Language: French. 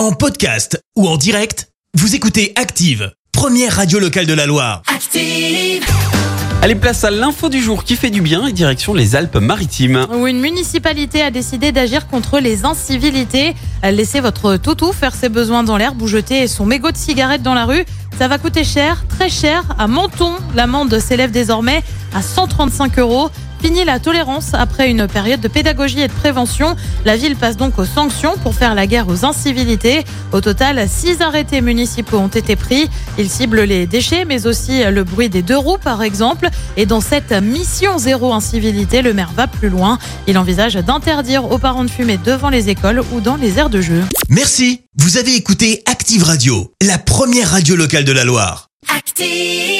En podcast ou en direct, vous écoutez Active, première radio locale de la Loire. Active. Allez, place à l'info du jour qui fait du bien et direction les Alpes-Maritimes. où une municipalité a décidé d'agir contre les incivilités. Laissez votre toutou faire ses besoins dans l'herbe ou jeter son mégot de cigarette dans la rue. Ça va coûter cher, très cher. À Menton, l'amende s'élève désormais à 135 euros. Fini la tolérance après une période de pédagogie et de prévention. La ville passe donc aux sanctions pour faire la guerre aux incivilités. Au total, six arrêtés municipaux ont été pris. Ils ciblent les déchets, mais aussi le bruit des deux roues, par exemple. Et dans cette mission zéro incivilité, le maire va plus loin. Il envisage d'interdire aux parents de fumer devant les écoles ou dans les aires de jeu. Merci, vous avez écouté Active Radio, la première radio locale de la Loire. Active.